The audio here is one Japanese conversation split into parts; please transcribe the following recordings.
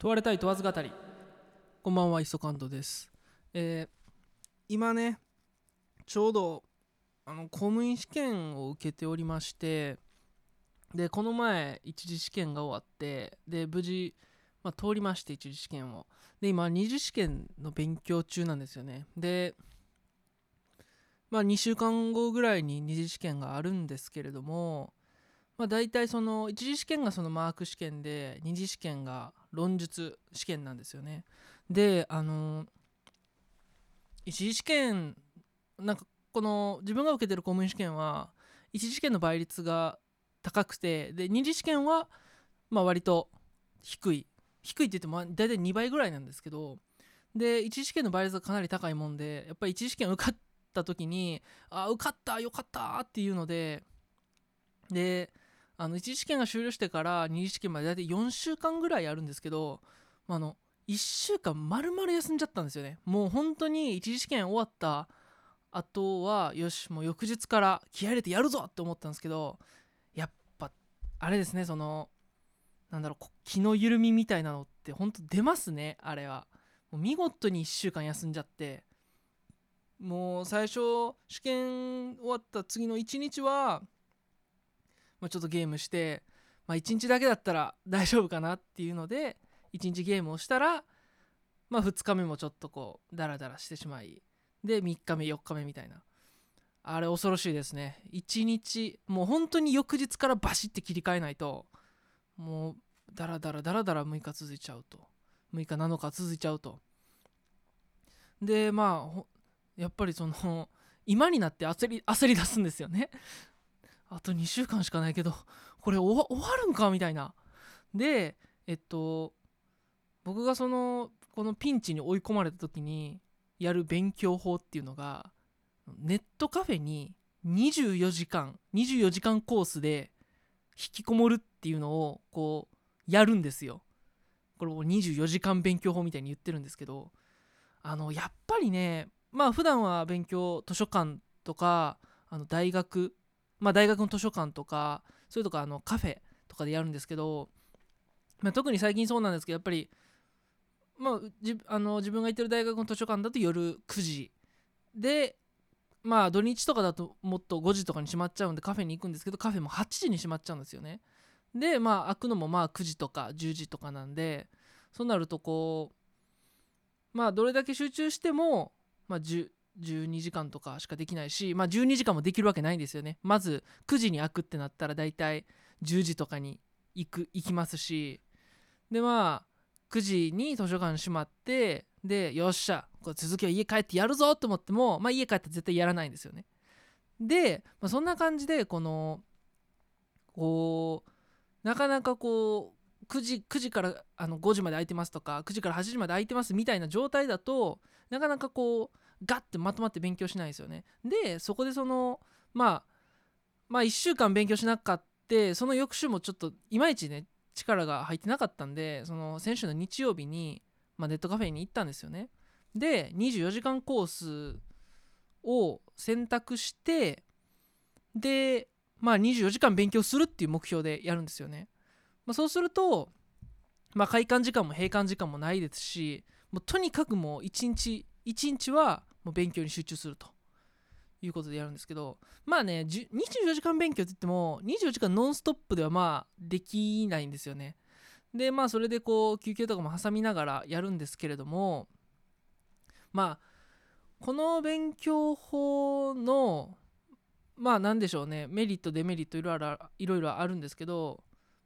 問われたい問わず語り。こんばんは磯カントです、えー今ねちょうどあの公務員試験を受けておりましてでこの前一次試験が終わってで無事、まあ、通りまして一次試験を。で今二次試験の勉強中なんですよね。でまあ2週間後ぐらいに二次試験があるんですけれどもまあ大体その一次試験がそのマーク試験で二次試験が論述試験なんですよね。であの一次試験なんかこの自分が受けてる公務員試験は一次試験の倍率が高くてで二次試験はまあ割と低い。低いって言っても大体2倍ぐらいなんですけどで一次試験の倍率がかなり高いもんでやっぱり一次試験受かった時にあ受かったよかったっていうのでであの一次試験が終了してから二次試験まで大体4週間ぐらいあるんですけど、まあ、あの1週間丸々休んじゃったんですよね。もう本当に一次試験終わった後はよしもう翌日から気合入れてやるぞって思ったんですけどやっぱあれですねそのなんだろう気の緩みみたいなのって本当出ますねあれは。もう見事に1週間休んじゃって。もう最初試験終わった次の1日は、まあ、ちょっとゲームして、まあ、1日だけだったら 大丈夫かなっていうので1日ゲームをしたら、まあ、2日目もちょっとこうダラダラしてしまいで3日目4日目みたいな。あれ恐ろしいですね。1日もう本当に翌日からバシッて切り替えないともうダラダラダラダラ6日続いちゃうと。6日7日続いちゃうと。でまあやっぱりその今になって焦り焦り出すんですよね。あと2週間しかないけどこれ終わるんかみたいな。でえっと僕がそのこのピンチに追い込まれた時にやる勉強法っていうのがネットカフェに24時間24時間コースで引きこもるっていうのをこうやるんですよ。これを24時間勉強法みたいに言ってるんですけどあのやっぱりねまあ普段は勉強図書館とかあの大学まあ大学の図書館とかそれとかあのカフェとかでやるんですけど、まあ、特に最近そうなんですけどやっぱりまあ、じあの自分が行ってる大学の図書館だと夜9時でまあ土日とかだともっと5時とかに閉まっちゃうんでカフェに行くんですけどカフェも8時に閉まっちゃうんですよね。でまあ開くのもまあ9時とか10時とかなんでそうなるとこうまあどれだけ集中しても、まあ、10 12時間とかしかできないしまあ12時間もできるわけないんですよね。まず9時に開くってなったら大体10時とかに行く行きますし。でまあ9時に図書館閉まってでよっしゃこれ続きは家帰ってやるぞと思っても、まあ、家帰ったら絶対やらないんですよね。で、まあ、そんな感じでこのこうなかなかこう9時 ,9 時からあの5時まで空いてますとか9時から8時まで空いてますみたいな状態だとなかなかこうガッてまとまって勉強しないですよね。でそこでそのまあまあ1週間勉強しなかってその翌週もちょっといまいちね力が入ってなかったんでその先週の日曜日に、まあ、ネットカフェに行ったんですよね。で24時間コースを選択してでまあ24時間勉強するっていう目標でやるんですよね、まあ、そうするとまあ開館時間も閉館時間もないですしもうとにかくもう一日一日はもう勉強に集中するということでやるんですけどまあね24時間勉強って言っても24時間ノンストップではまあできないんですよね。でまあそれでこう休憩とかも挟みながらやるんですけれどもまあこの勉強法のまあ何でしょうねメリットデメリットいろいろいろいろあるんですけど、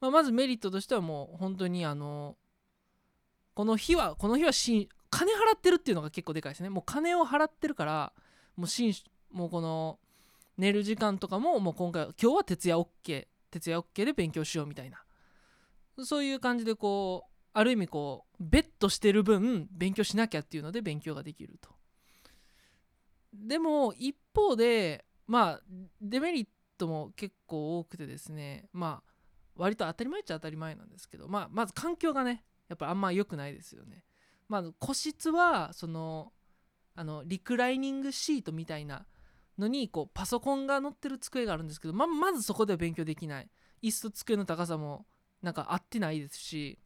まあ、まずメリットとしてはもう本当にあのこの日はこの日はし金払ってるっていうのが結構でかいですね。もう金を払ってるからもうしんもうこの寝る時間とかももう今回今日は徹夜 OK 徹夜 OK で勉強しようみたいな。そういう感じでこうある意味こうベットしてる分勉強しなきゃっていうので勉強ができると。でも一方でまあデメリットも結構多くてですねまあ割と当たり前っちゃ当たり前なんですけど、まあ、まず環境がねやっぱあんま良くないですよね。まあ個室はそのあのリクライニングシートみたいなのにこうパソコンが載ってる机があるんですけどままずそこでは勉強できない。椅子と机の高さもなんか合ってないですし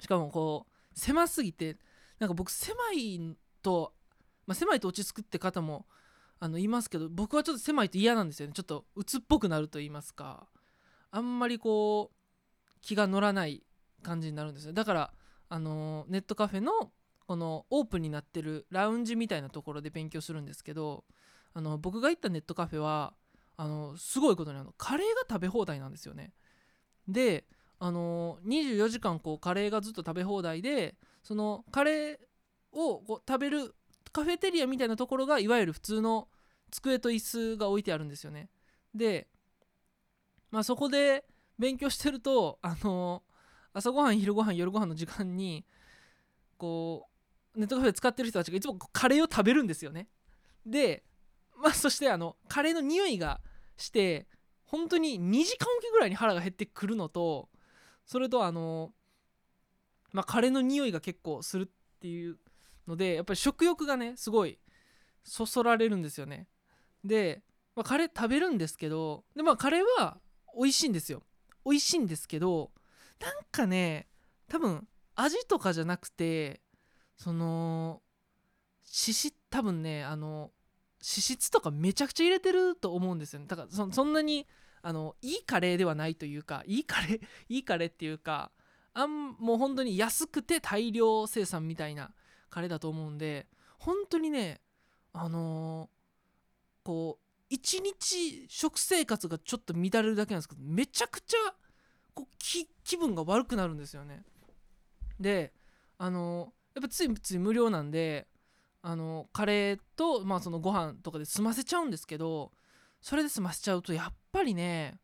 しかもこう狭すぎてなんか僕狭いと、まあ、狭いと落ち着くって方もあのいますけど僕はちょっと狭いと嫌なんですよね。ちょっと鬱っぽくなると言いますか。あんまりこう気が乗らない感じになるんですよ。だからあのネットカフェのこのオープンになってるラウンジみたいなところで勉強するんですけどあの僕が行ったネットカフェはあのすごいことにあのカレーが食べ放題なんですよね。であの24時間こうカレーがずっと食べ放題でそのカレーをこう食べるカフェテリアみたいなところがいわゆる普通の机と椅子が置いてあるんですよね。でまあそこで勉強してるとあの朝ごはん昼ごはん夜ごはんの時間にこうネットカフェ使ってる人たちがいつもカレーを食べるんですよね。でまあそしてあのカレーの匂いがして本当に2時間おきぐらいに腹が減ってくるのとそれとあのまあカレーの匂いが結構するっていうのでやっぱり食欲がねすごいそそられるんですよね。で、まあ、カレー食べるんですけどでまあカレーは美味しいんですよ。美味しいんですけどなんかね多分味とかじゃなくてその脂質多分ねあの脂質とかめちゃくちゃ入れてると思うんですよね。だからそそんなにあのいいカレーではないというかいいカレー いいカレーっていうかあんもう本当に安くて大量生産みたいなカレーだと思うんで本当にねあのー、こう一日食生活がちょっと乱れるだけなんですけどめちゃくちゃこう気分が悪くなるんですよね。であの、やっぱついつい無料なんであのカレーと、まあ、そのご飯とかで済ませちゃうんですけどそれで済ませちゃうとやっぱりね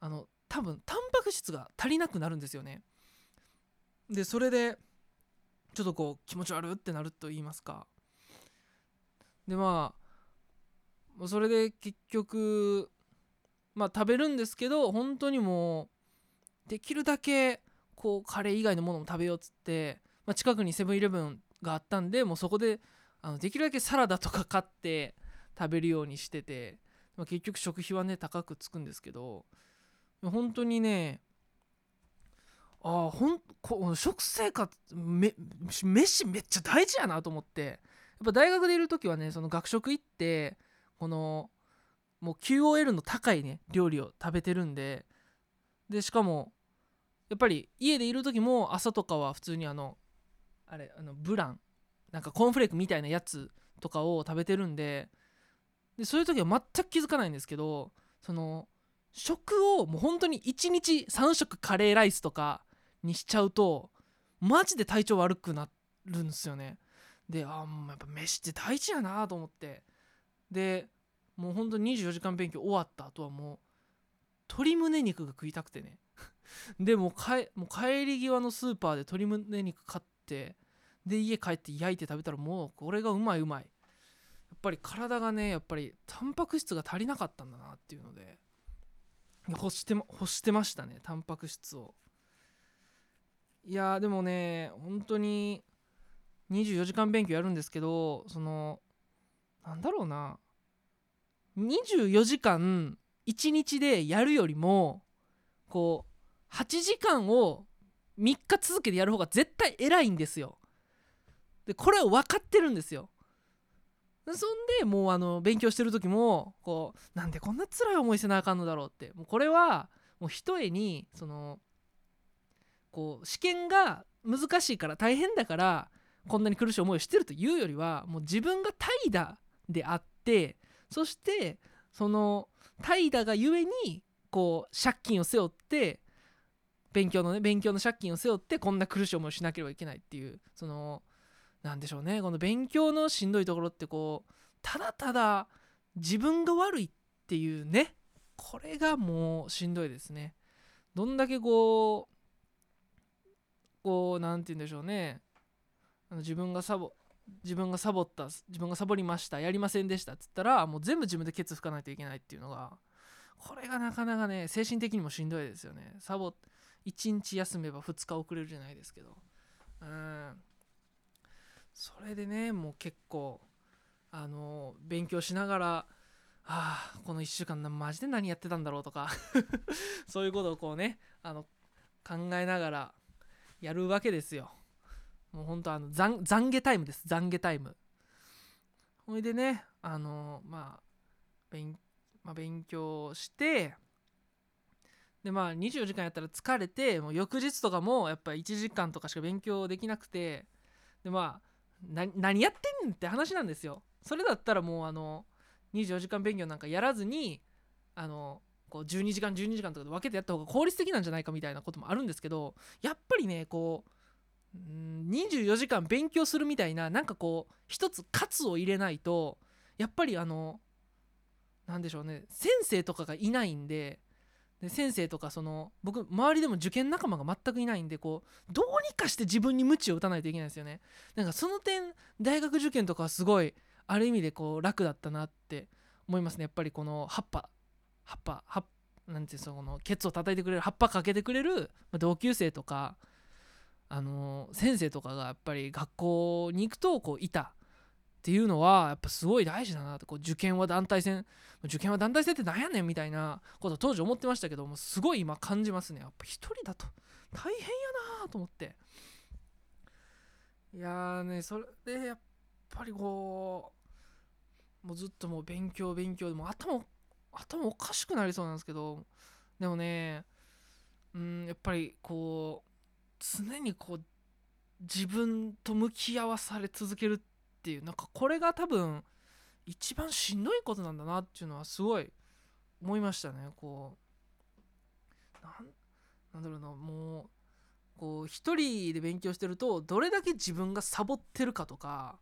あの多分タンパク質が足りなくなるんですよね。でそれでちょっとこう気持ち悪ってなると言いますか。でまあそれで結局まあ食べるんですけど本当にもうできるだけこうカレー以外のものも食べようっつって、まあ、近くにセブンイレブンがあったんでもうそこであのできるだけサラダとか買って食べるようにしてて、まあ、結局食費はね高くつくんですけど本当にねああほんこ食生活め飯めっちゃ大事やなと思ってやっぱ大学でいる時はねその学食行ってこのもう QOL の高いね料理を食べてるんででしかもやっぱり家でいる時も朝とかは普通にあのあれあのブランなんかコーンフレークみたいなやつとかを食べてるんででそういう時は全く気づかないんですけどその食をもう本当に1日3食カレーライスとかにしちゃうとマジで体調悪くなるんですよね。であもうやっぱ飯って大事やなと思って。でもうほんと24時間勉強終わった後はもう鶏胸肉が食いたくてね。でもかもう帰り際のスーパーで鶏胸肉買ってで家帰って焼いて食べたらもうこれがうまいうまい。やっぱり体がねやっぱりタンパク質が足りなかったんだなっていうので欲して欲してましたねタンパク質を。いやでもね本当に24時間勉強やるんですけどそのなんだろうな24時間1日でやるよりもこう8時間を3日続けてやる方が絶対偉いんですよ。でこれは分かってるんですよ。そんでもうあの勉強してる時もこうなんでこんな辛い思いせなあかんのだろうって。もうこれはもうひとえにそのこう試験が難しいから大変だからこんなに苦しい思いをしてるというよりはもう自分が怠惰であってそしてその怠惰がゆえにこう借金を背負って勉強のね勉強の借金を背負ってこんな苦しい思いをしなければいけないっていうそのなんでしょうね。この勉強のしんどいところってこうただただ自分が悪いっていうねこれがもうしんどいですね。どんだけこうこう何て言うんでしょうね。あの自分がサボ自分がサボった自分がサボりましたやりませんでしたっつったらもう全部自分でケツ拭かないといけないっていうのがこれがなかなかね精神的にもしんどいですよね。サボ1日休めば2日遅れるじゃないですけど。うん。それでねもう結構あの勉強しながらああこの1週間マジで何やってたんだろうとか そういうことをこうねあの考えながらやるわけですよ。もうほんとあの懺懺悔タイムです。懺悔タイム。ほいでねあのまあ勉,、まあ、勉強してでまあ24時間やったら疲れてもう翌日とかもやっぱ1時間とかしか勉強できなくてでまあ何やってんって話なんですよ。それだったらもうあの24時間勉強なんかやらずにあのこう12時間12時間とかで分けてやった方が効率的なんじゃないかみたいなこともあるんですけどやっぱりねこう24時間勉強するみたいななんかこう一つ喝を入れないとやっぱりあの何でしょうね先生とかがいないんでで先生とかその僕周りでも受験仲間が全くいないんでこうどうにかして自分に鞭を打たないといけないですよね。なんかその点大学受験とかはすごいある意味でこう楽だったなって思いますね。やっぱりこの葉っぱ葉っぱ葉っなんていうそのケツを叩いてくれる葉っぱかけてくれる同級生とかあの先生とかがやっぱり学校に行くとこういたっていうのはやっぱすごい大事だなってこう受験は団体戦。受験は団体戦って何やねんみたいなこと当時思ってましたけどもすごい今感じますね。やっぱ一人だと。大変やなと思って。いやーねそれでやっぱりこうもうずっともう勉強勉強でも頭頭おかしくなりそうなんですけどでもねうんやっぱりこう常にこう自分と向き合わされ続けるってっていうなんかこれが多分一番しんどいことなんだなっていうのはすごい思いましたね。こうなんだろうなもうこう一人で勉強してるとどれだけ自分がサボってるかとか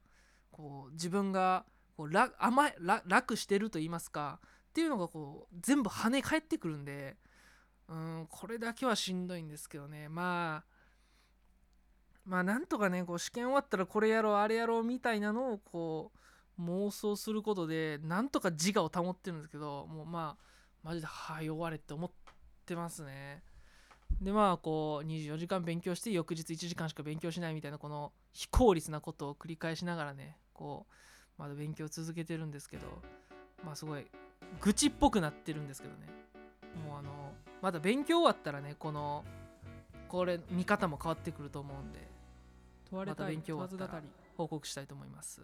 こう自分がこう楽甘い楽してると言いますかっていうのがこう全部跳ね返ってくるんでうんこれだけはしんどいんですけどね。まあまあなんとかねこう試験終わったらこれやろうあれやろうみたいなのをこう妄想することでなんとか自我を保ってるんですけどもうまあマジではい終われって思ってますね。でまあこう24時間勉強して翌日1時間しか勉強しないみたいなこの非効率なことを繰り返しながらねこうまだ勉強続けてるんですけどまあすごい愚痴っぽくなってるんですけどね。もうあのまだ勉強終わったらねこのこれ見方も変わってくると思うんで。問われた勉強終わったら報告したいと思います。